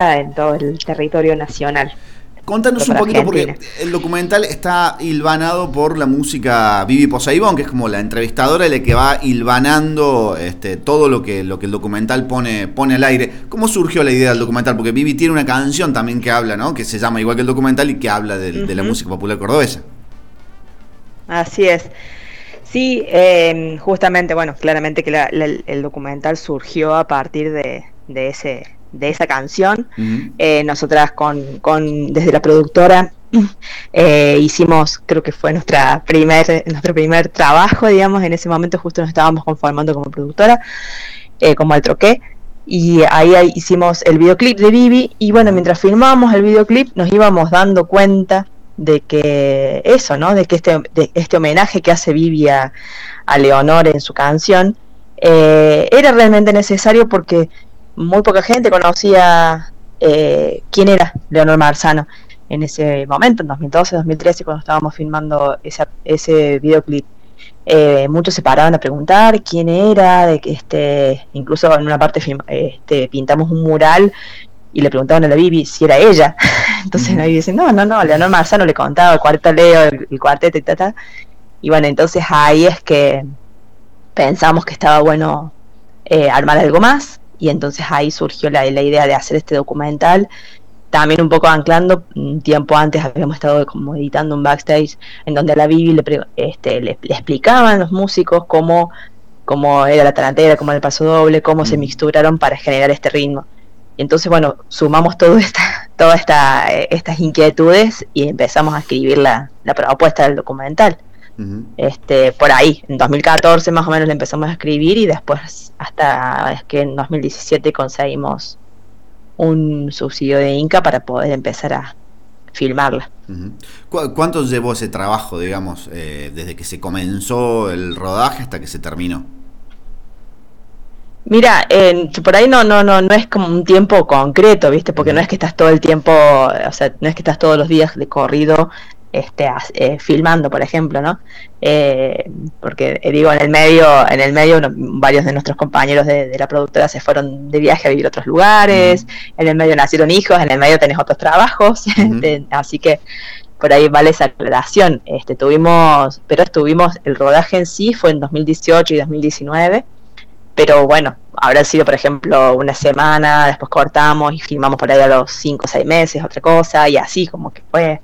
en todo el territorio nacional. Contanos un poquito, porque el documental está hilvanado por la música Vivi Poseidón, que es como la entrevistadora la que va hilvanando este, todo lo que, lo que el documental pone, pone al aire. ¿Cómo surgió la idea del documental? Porque Vivi tiene una canción también que habla, ¿no? Que se llama igual que el documental y que habla de, la música popular cordobesa. Así es. Sí, em, justamente, bueno, claramente que el documental surgió a partir de, de ese de esa canción. Eh, nosotras con, con, desde la productora eh, hicimos, creo que fue nuestra primer, nuestro primer trabajo, digamos, en ese momento justo nos estábamos conformando como productora, eh, como al troqué. Y ahí, hicimos el videoclip de Vivi y bueno, mientras filmábamos el videoclip nos íbamos dando cuenta de que eso, ¿no? De que este, de este homenaje que hace Vivi a, a Leonor en su canción era realmente necesario porque muy poca gente conocía eh, quién era Leonor Marzano en ese momento, en 2012, 2013, cuando estábamos filmando ese, ese videoclip. Eh, muchos se paraban a preguntar quién era, de que este, incluso en una parte este, pintamos un mural y le preguntaban a la Bibi si era ella. Entonces la Bibi dice, no, no, no, Leonor Marzano le contaba el cuarto Leo, el, cuarteto y tal, Y bueno, entonces ahí es que pensamos que estaba bueno eh, armar algo más y entonces ahí surgió la, idea de hacer este documental. También un poco anclando, un tiempo antes habíamos estado como editando un backstage en donde a la Bibi le, este, le, explicaban los músicos cómo, cómo era la tarantela, cómo era el paso doble, cómo se mm. mixturaron para generar este ritmo. Y entonces, bueno, sumamos todo esta, todas esta, estas inquietudes y empezamos a escribir la, la propuesta del documental este, por ahí, en 2014 más o menos le empezamos a escribir y después hasta es que en 2017 conseguimos un subsidio de Inca para poder empezar a filmarla. ¿Cuánto llevó ese trabajo, digamos, eh, desde que se comenzó el rodaje hasta que se terminó? Mira, por ahí no, no, no, no es como un tiempo concreto, ¿viste? Porque no es que estás todo el tiempo, o sea, no es que estás todos los días de corrido este, eh, filmando, por ejemplo, ¿no? Eh, porque eh, digo, en el medio, en el medio varios de nuestros compañeros de, la productora se fueron de viaje a vivir a otros lugares, en el medio nacieron hijos, en el medio tenés otros trabajos, así que por ahí vale esa aclaración. Este, tuvimos, pero estuvimos, el rodaje en sí fue en 2018 y 2019, pero bueno, habrá sido, por ejemplo, una semana, después cortamos y filmamos por ahí a los 5 o 6 meses, otra cosa, y así como que fue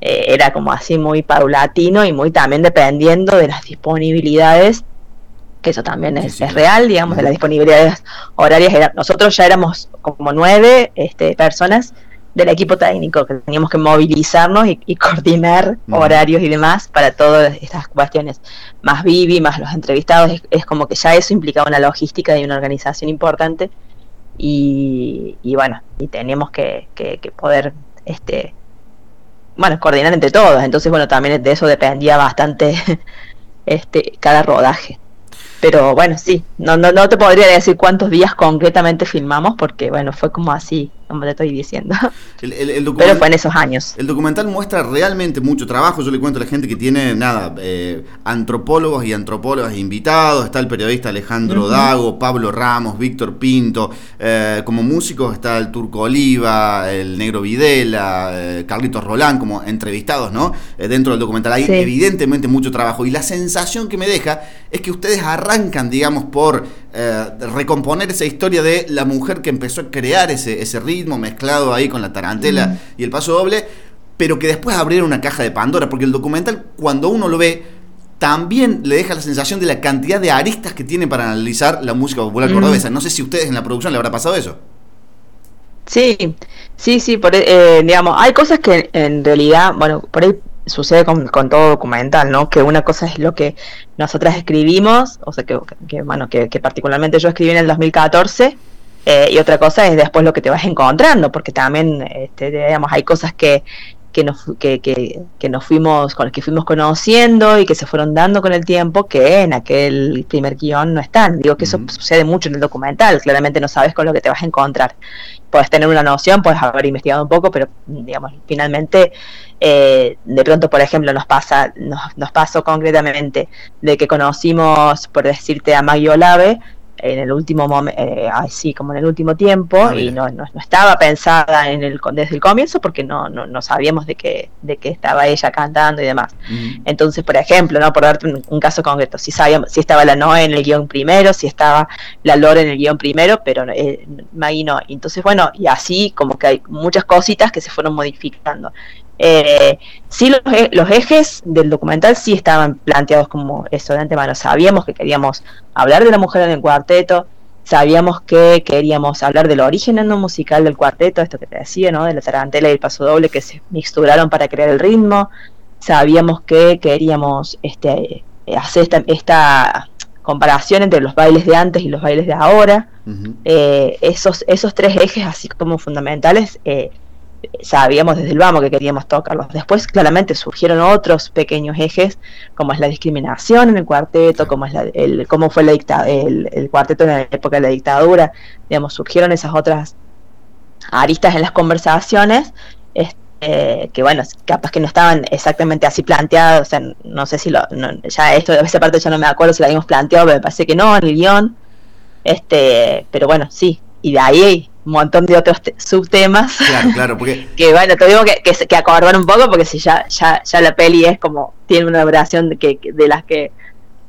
eh, era como así muy paulatino y muy también dependiendo de las disponibilidades, que eso también es, real, digamos, de las disponibilidades horarias. nosotros ya éramos como nueve este, personas del equipo técnico que teníamos que movilizarnos y, coordinar horarios y demás para todas estas cuestiones. Más Vivi, más los entrevistados, es, como que ya eso implicaba una logística y una organización importante. Y, bueno, y teníamos que, que, que poder este, bueno, coordinar entre todos. Entonces, bueno, también de eso dependía bastante este cada rodaje. Pero bueno, sí, no, no, no te podría decir cuántos días concretamente filmamos porque, bueno, fue como así, como te estoy diciendo. Pero fue en esos años. El documental muestra realmente mucho trabajo. Yo le cuento a la gente que tiene, nada, eh, antropólogos y antropólogas invitados. Está el periodista Alejandro Dago, Pablo Ramos, Víctor Pinto. Eh, como músicos está el Turco Oliva, el Negro Videla, eh, Carlitos Rolán, como entrevistados, ¿no? dentro del documental. Hay evidentemente mucho trabajo. Y la sensación que me deja es que ustedes arrancan, digamos, por recomponer esa historia de la mujer que empezó a crear ese, ese ritmo mezclado ahí con la tarantela y el paso doble, pero que después abrieron una caja de Pandora, porque el documental, cuando uno lo ve, también le deja la sensación de la cantidad de aristas que tiene para analizar la música popular cordobesa. No sé si a ustedes en la producción le habrá pasado eso. Sí, sí, sí, por, eh, digamos, hay cosas que en realidad, bueno, por ahí sucede con, todo documental, ¿no? Que una cosa es lo que nosotras escribimos, o sea, que, bueno, que, que, particularmente yo escribí en el 2014, eh, y otra cosa es después lo que te vas encontrando, porque también, este, digamos, hay cosas que, que nos, que, que, que, nos fuimos, con que fuimos conociendo y que se fueron dando con el tiempo que en aquel primer guion no están. Digo que eso sucede mucho en el documental, claramente no sabes con lo que te vas a encontrar. Puedes tener una noción, puedes haber investigado un poco, pero digamos, finalmente, eh, de pronto, por ejemplo, nos pasa, nos, nos pasó concretamente de que conocimos, por decirte, a Maggie Olave, en el último momento, eh, así como en el último tiempo, ah, y no, no, estaba pensada en el, desde el comienzo porque no, no, no sabíamos de qué, de qué estaba ella cantando y demás. Entonces, por ejemplo, ¿no? por darte un, caso concreto, si sabíamos, si estaba la Noé en el guion primero, si estaba la Lore en el guion primero, pero eh, Maggie no. Entonces, bueno, y así como que hay muchas cositas que se fueron modificando. Eh, sí, los, e, los, ejes del documental sí estaban planteados como eso de antemano. Sabíamos que queríamos hablar de la mujer en el cuarteto, sabíamos que queríamos hablar del origen no musical del cuarteto, esto que te decía, ¿no? De la tarantela y el paso doble que se mixturaron para crear el ritmo. Sabíamos que queríamos este, hacer esta, esta comparación entre los bailes de antes y los bailes de ahora. Eh, esos, esos tres ejes, así como fundamentales, eh, sabíamos desde el vamos que queríamos tocarlos. Después claramente surgieron otros pequeños ejes, como es la discriminación en el cuarteto, como es la, el, cómo fue la dicta, el, cuarteto en la época de la dictadura, digamos, surgieron esas otras aristas en las conversaciones, este, que bueno, capaz que no estaban exactamente así planteados, o sea, no sé si lo, ya esto, esa parte ya no me acuerdo si la habíamos planteado, pero me parece que no en el guion, este, pero bueno, sí, y de ahí un montón de otros subtemas. Claro, claro, porque... que bueno, tuvimos que, que, que, acordar un poco porque si ya, ya, ya la peli es como, tiene una duración de, que, de las que,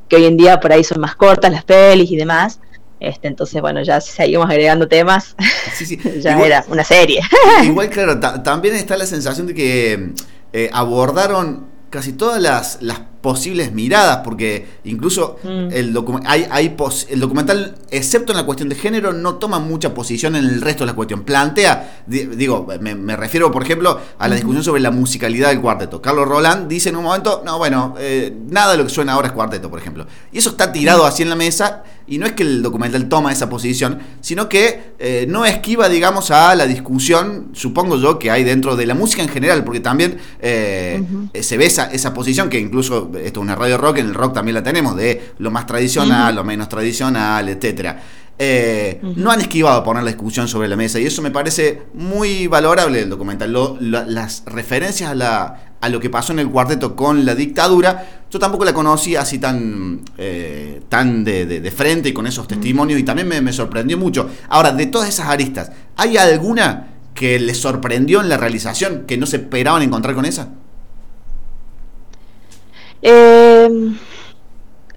que hoy en día por ahí son más cortas las pelis y demás. Este, entonces, bueno, ya si seguimos agregando temas, ya era una serie. Igual, claro, también está la sensación de que eh, abordaron casi todas las, las posibles miradas, porque incluso mm. el, hay, hay el documental, excepto en la cuestión de género, no toma mucha posición en el resto de la cuestión. Plantea, digo, me, refiero, por ejemplo, a la discusión sobre la musicalidad del cuarteto. Carlos Roland dice en un momento, no, bueno, eh, nada de lo que suena ahora es cuarteto, por ejemplo. Y eso está tirado así en la mesa, y no es que el documental toma esa posición, sino que eh, no esquiva, digamos, a la discusión, supongo yo, que hay dentro de la música en general, porque también eh, se ve esa, esa posición que incluso esto es una radio rock, en el rock también la tenemos, de lo más tradicional, lo menos tradicional, etcétera. Eh, no han esquivado poner la discusión sobre la mesa y eso me parece muy valorable del documental. las referencias a, la, a lo que pasó en el cuarteto con la dictadura, yo tampoco la conocí así tan, eh, tan de, frente y con esos testimonios y también me, me sorprendió mucho. Ahora, de todas esas aristas, ¿hay alguna que les sorprendió en la realización que no se esperaban encontrar con esa? Eh,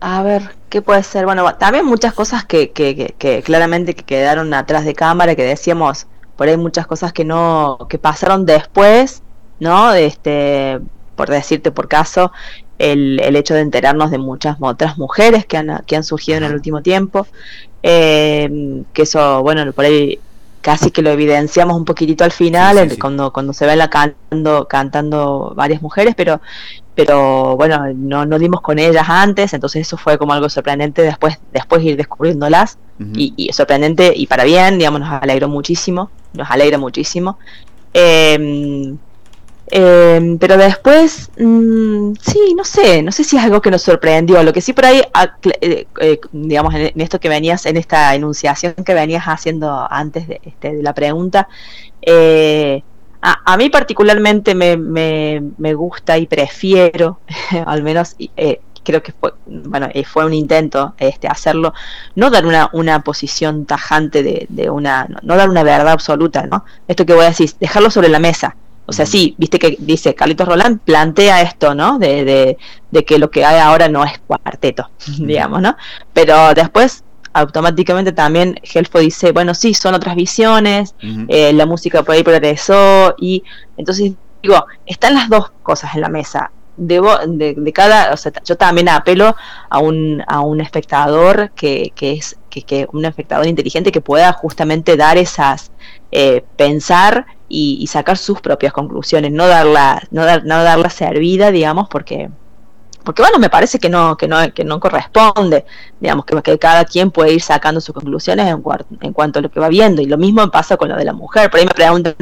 a ver, ¿qué puede ser? Bueno, también muchas cosas que, que, que, claramente que quedaron atrás de cámara, que decíamos, por ahí muchas cosas que no, que pasaron después, ¿no? Este, por decirte por caso, el, el hecho de enterarnos de muchas otras mujeres que han, que han surgido en el último tiempo, eh, que eso, bueno, por ahí casi que lo evidenciamos un poquitito al final, cuando cuando se ven la cantando, cantando varias mujeres, pero pero bueno, no, no dimos con ellas antes, entonces eso fue como algo sorprendente después, después ir descubriéndolas y, sorprendente y para bien, digamos, nos alegró muchísimo, nos alegra muchísimo. Em, pero después, mm, sí, no sé, no sé si es algo que nos sorprendió. Lo que sí por ahí, eh, eh, digamos, en, esto que venías, en esta enunciación que venías haciendo antes de, este, de la pregunta, eh, a, mí particularmente me, me, gusta y prefiero, al menos eh, creo que fue, bueno, eh, fue un intento este, hacerlo, no dar una, una posición tajante de, de una, no, dar una verdad absoluta, ¿no? Esto que voy a decir, dejarlo sobre la mesa. O sea, sí, viste que dice Carlitos Roland plantea esto, ¿no? De, de, de que lo que hay ahora no es cuarteto, digamos, ¿no? Pero después automáticamente también Helfo dice, bueno, sí, son otras visiones, eh, la música por ahí progresó, y entonces digo, están las dos cosas en la mesa. Debo, de, de cada, o sea, yo también apelo a un, a un espectador que, que es que, que un espectador inteligente que pueda justamente dar esas, eh, pensar y, sacar sus propias conclusiones, no darla, no, dar, no darla servida, digamos, porque porque bueno, me parece que no, que no, que no corresponde, digamos, que, cada quien puede ir sacando sus conclusiones en, en, cuanto a lo que va viendo, y lo mismo pasa con lo de la mujer, por ahí me preguntan,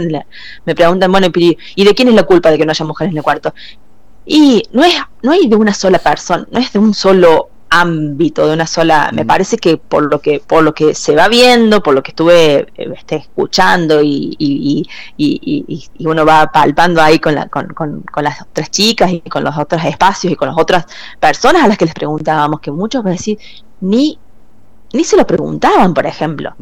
me preguntan, bueno, ¿y de quién es la culpa de que no haya mujeres en el cuarto? Y no es, no hay de una sola persona, no es de un solo ámbito de una sola me mm. parece que por lo que por lo que se va viendo por lo que estuve este, escuchando y, y, y, y, uno va palpando ahí con, la, con, con, con, las otras chicas y con los otros espacios y con las otras personas a las que les preguntábamos que muchos a decir ni ni se lo preguntaban, por ejemplo.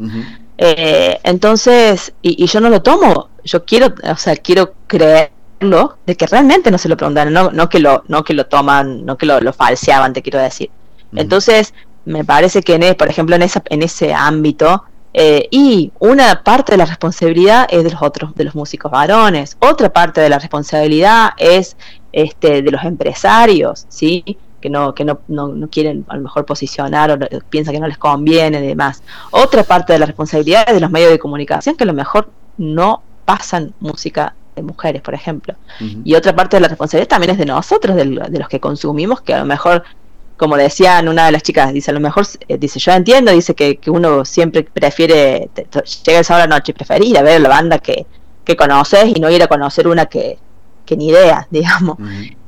Eh, entonces, y, yo no lo tomo, yo quiero, o sea, quiero creerlo de que realmente no se lo preguntaban, no, no que lo, no que lo toman, no que lo, lo falseaban, te quiero decir. Entonces, me parece que, en, por ejemplo, en, esa, en ese ámbito, eh, y una parte de la responsabilidad es de los otros, de los músicos varones. Otra parte de la responsabilidad es este, de los empresarios, ¿sí? que no, que no, no, quieren a lo mejor posicionar o piensan que no les conviene y demás. Otra parte de la responsabilidad es de los medios de comunicación que a lo mejor no pasan música de mujeres, por ejemplo. Y otra parte de la responsabilidad también es de nosotros, de, los que consumimos, que a lo mejor, como decían una de las chicas, dice, a lo mejor, eh, dice, yo entiendo, dice que, que uno siempre prefiere, llega el sábado a la noche y preferir ir a ver la banda que, que conoces y no ir a conocer una que, que ni idea, digamos,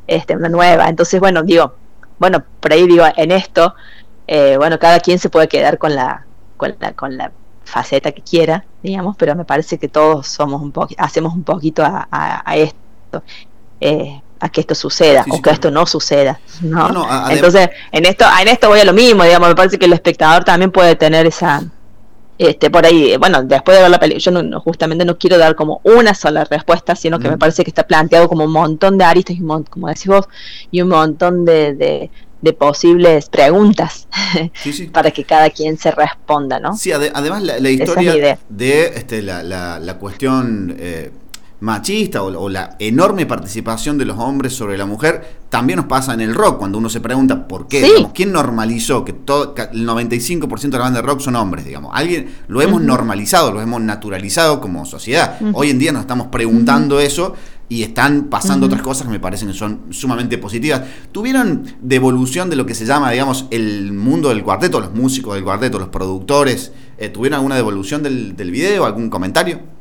este, una nueva. Entonces, bueno, digo, bueno, por ahí digo, en esto, eh, bueno, cada quien se puede quedar con la, con la, con la faceta que quiera, digamos, pero me parece que todos somos un poco, hacemos un poquito a, a, esto, eh, a que esto suceda, o que esto no suceda, ¿no? Entonces, en esto, en esto voy a lo mismo, digamos, me parece que el espectador también puede tener esa, este, por ahí, bueno, después de ver la película, yo no, justamente no quiero dar como una sola respuesta, sino que me parece que está planteado como un montón de aristas, y como decís vos, y un montón de, de, posibles preguntas para que cada quien se responda, ¿no? Sí, además la, historia de este, la, la, la cuestión... Eh, machista o, la enorme participación de los hombres sobre la mujer también nos pasa en el rock, cuando uno se pregunta por qué, ¿quién normalizó que todo, el 95% de la banda de rock son hombres, digamos? Alguien lo hemos normalizado, lo hemos naturalizado como sociedad. Hoy en día nos estamos preguntando eso y están pasando otras cosas que me parecen que son sumamente positivas. ¿Tuvieron devolución de lo que se llama, digamos, el mundo del cuarteto, los músicos del cuarteto, los productores? Eh, ¿Tuvieron alguna devolución del, del video, algún comentario?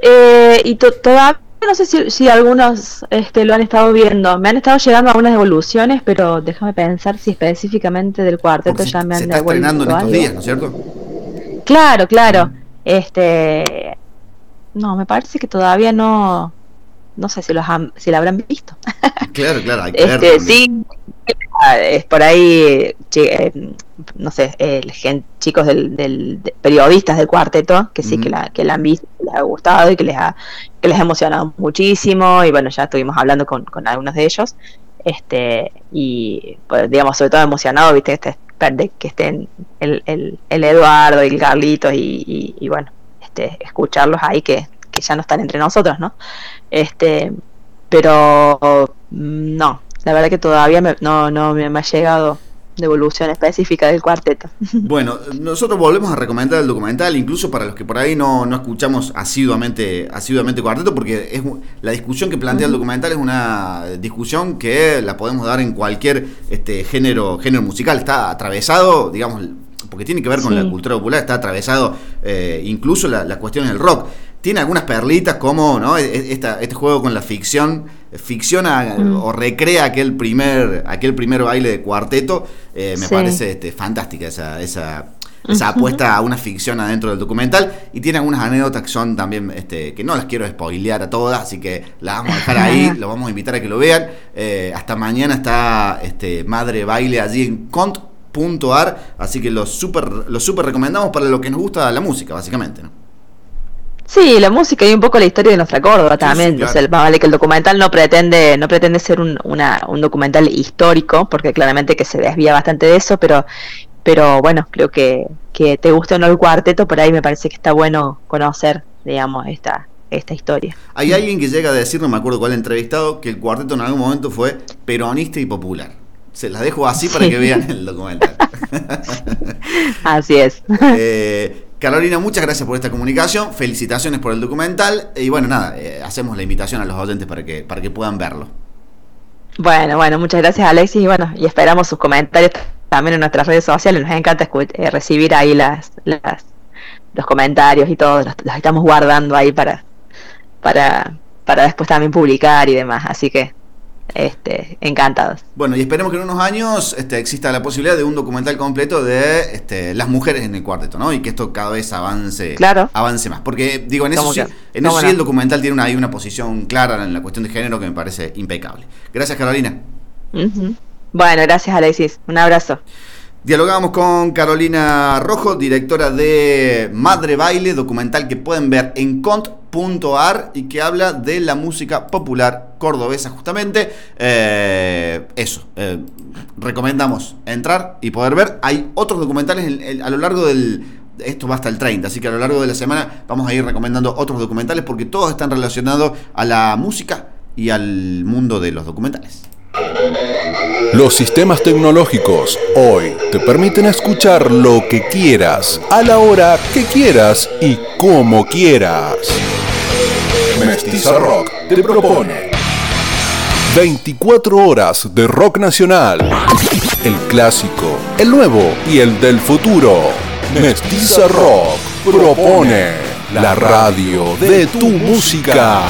Eh, y todavía no sé si, algunos este, lo han estado viendo. Me han estado llegando algunas devoluciones, pero déjame pensar si específicamente del cuarteto ya me han se está estrenando en estos días, ¿no es cierto? Claro, claro. Este, no, me parece que todavía no, no sé si los si la habrán visto. Claro, claro, hay que este, Sí, es por ahí, eh, no sé, el chicos del, periodistas del cuarteto que sí que la que la han visto, les ha gustado y que les ha que les ha emocionado muchísimo. Y bueno ya estuvimos hablando con, con algunos de ellos. Este y pues, digamos sobre todo emocionado viste este de que estén el, el, el Eduardo y el Carlitos y, y, bueno este escucharlos ahí que, que ya no están entre nosotros no este pero mm, no la verdad que todavía no, no me ha llegado devolución específica del cuarteto. Bueno, nosotros volvemos a recomendar el documental, incluso para los que por ahí no, no escuchamos asiduamente, asiduamente cuarteto, porque es la discusión que plantea el documental es una discusión que la podemos dar en cualquier este género, género musical. Está atravesado, digamos, porque tiene que ver con la cultura popular, está atravesado eh, incluso las la cuestiones del rock tiene algunas perlitas como ¿no? E, e, este juego con la ficción, ficciona mm. o recrea aquel primer, aquel primer baile de cuarteto, eh, me parece este, fantástica esa, esa, esa apuesta a una ficción adentro del documental y tiene algunas anécdotas que son también, este, que no las quiero spoilear a todas, así que las vamos a dejar ahí, lo vamos a invitar a que lo vean. Eh, hasta mañana está este, Madre Baile allí en cont.ar, así que lo super, lo super recomendamos para lo que nos gusta la música, básicamente. ¿no? Sí, la música y un poco la historia de nuestra Córdoba también. vale que el documental no pretende, no pretende ser un, un documental histórico, porque claramente que se desvía bastante de eso, pero, pero bueno, creo que, que te guste o no el cuarteto, por ahí me parece que está bueno conocer, digamos, esta, esta historia. Hay alguien que llega a decir, no me acuerdo cuál entrevistado, que el cuarteto en algún momento fue peronista y popular. Se las dejo así para que vean el documental. así es. Eh, Carolina, muchas gracias por esta comunicación, felicitaciones por el documental. Y bueno, nada, eh, hacemos la invitación a los oyentes para que, para que puedan verlo. Bueno, bueno, muchas gracias Alexis. Y bueno, y esperamos sus comentarios también en nuestras redes sociales, nos encanta eh, recibir ahí las, los comentarios y todo, los, los, estamos guardando ahí para, para, para después también publicar y demás, así que este, encantados. Bueno, y esperemos que en unos años este, exista la posibilidad de un documental completo de este, las mujeres en el cuarteto, ¿no? Y que esto cada vez avance, claro. avance más. Porque, digo, en eso, sí, en eso sí el documental tiene una, hay una posición clara en la cuestión de género que me parece impecable. Gracias, Carolina. Bueno, gracias, Alexis. Un abrazo. Dialogamos con Carolina Rojo, directora de Madre Baile, documental que pueden ver en cont.ar y que habla de la música popular cordobesa justamente. Eh, eso, eh, recomendamos entrar y poder ver. Hay otros documentales a lo largo del... Esto va hasta el 30, así que a lo largo de la semana vamos a ir recomendando otros documentales porque todos están relacionados a la música y al mundo de los documentales. Los sistemas tecnológicos hoy te permiten escuchar lo que quieras, a la hora que quieras y como quieras. Mestiza Rock te propone 24 horas de rock nacional. El clásico, el nuevo y el del futuro. Mestiza Rock propone la radio de tu música.